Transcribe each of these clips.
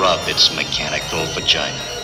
rub its mechanical vagina.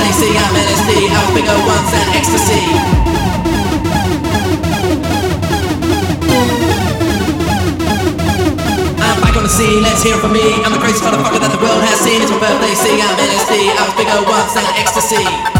they see I'm LSD, I'm bigger ones than ecstasy. let's hear it from me. I'm the craziest motherfucker that the world has seen. It's my birthday, see, I'm LSD, I was bigger once than ecstasy.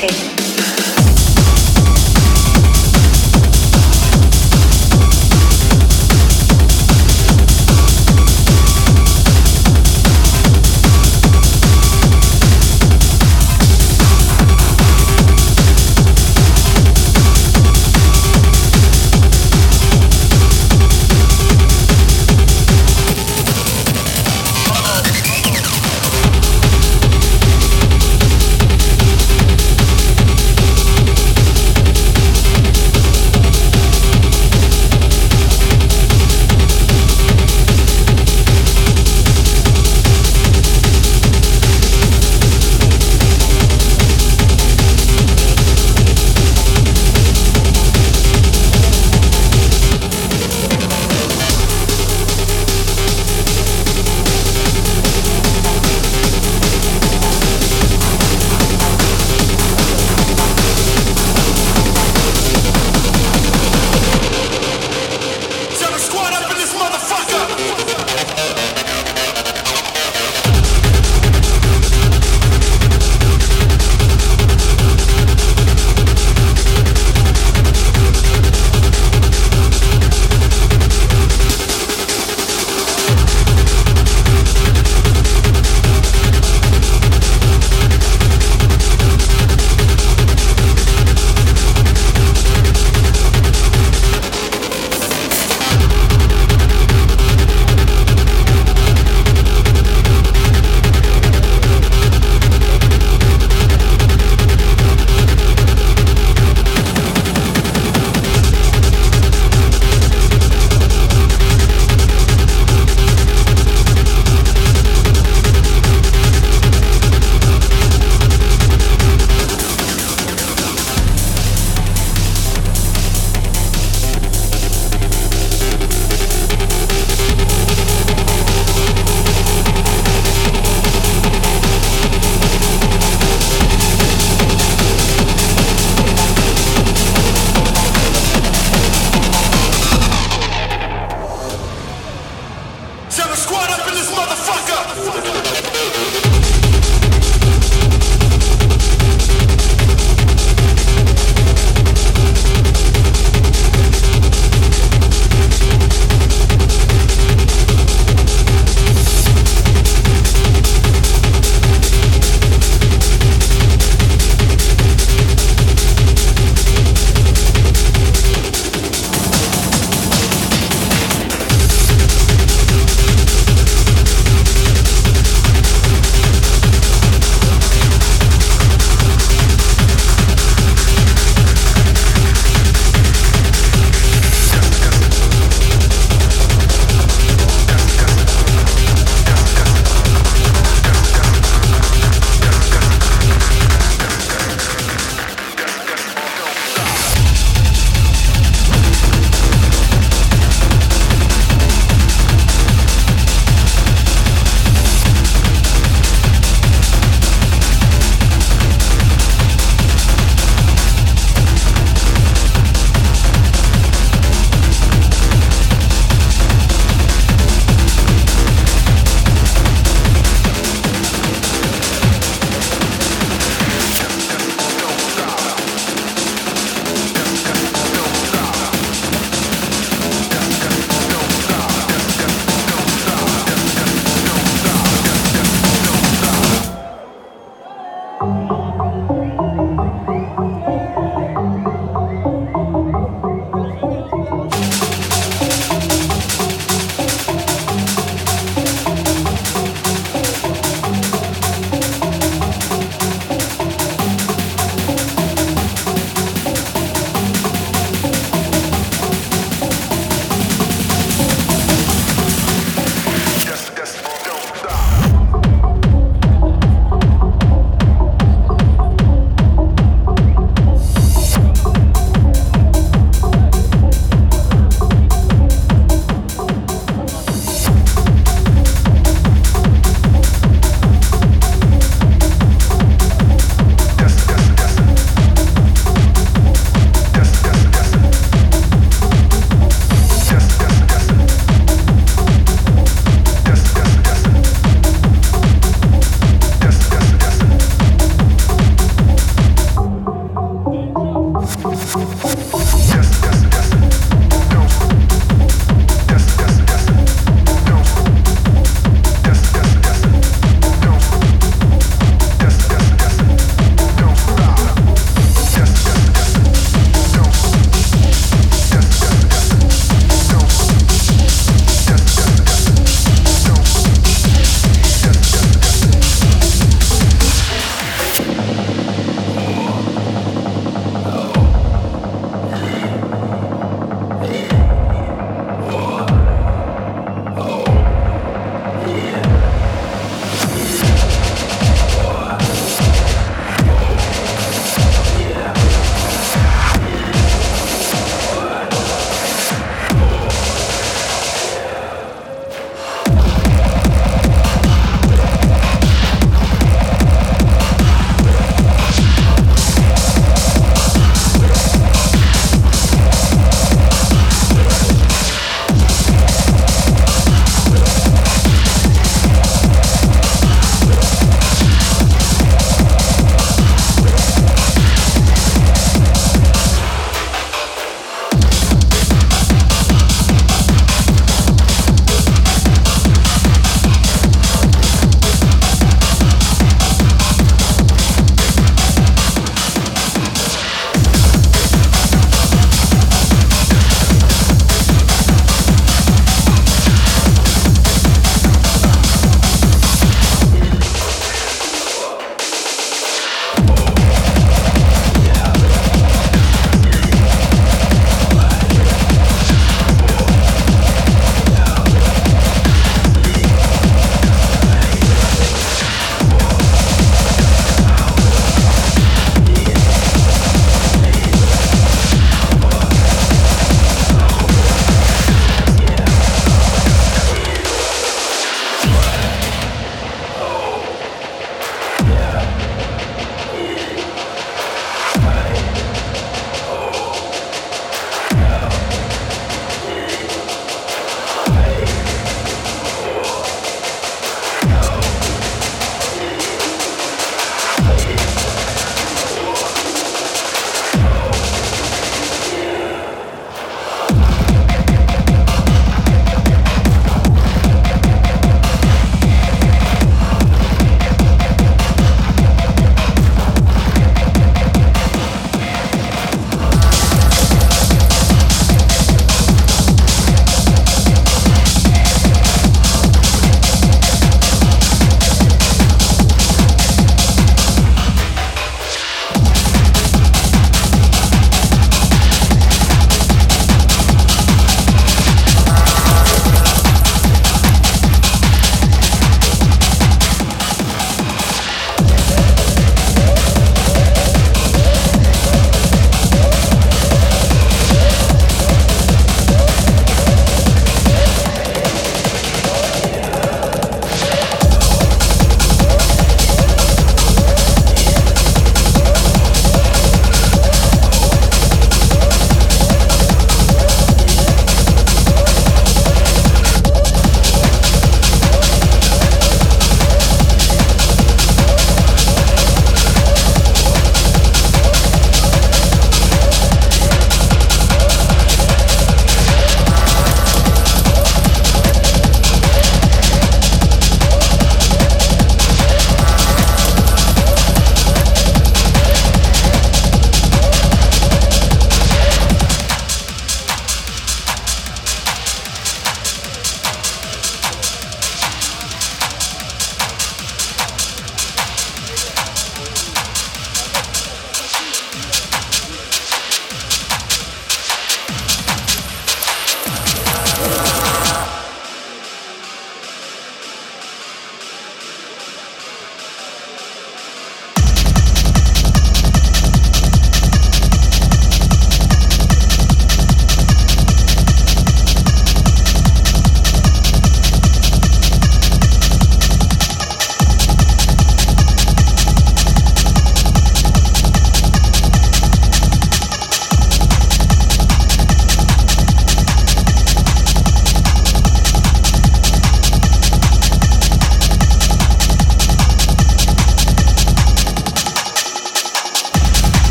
Satan.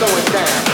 going down.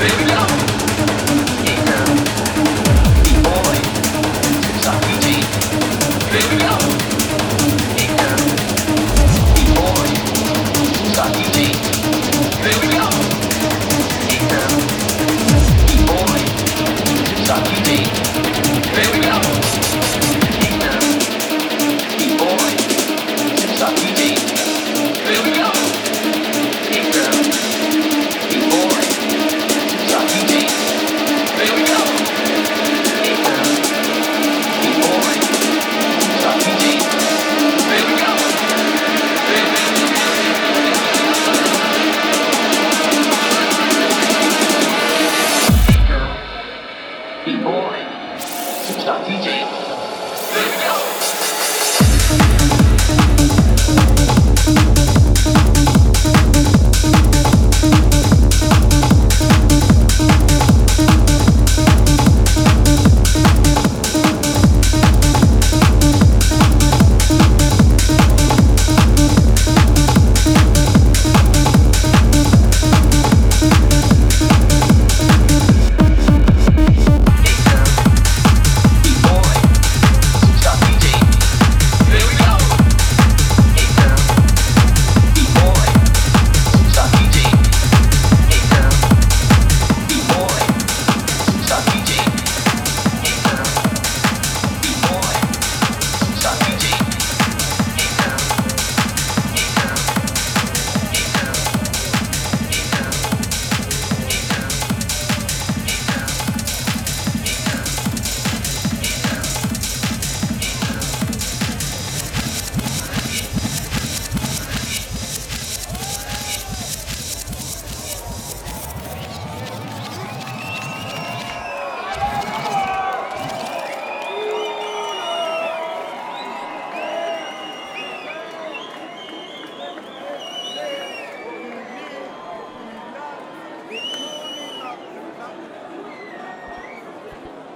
Benim ya.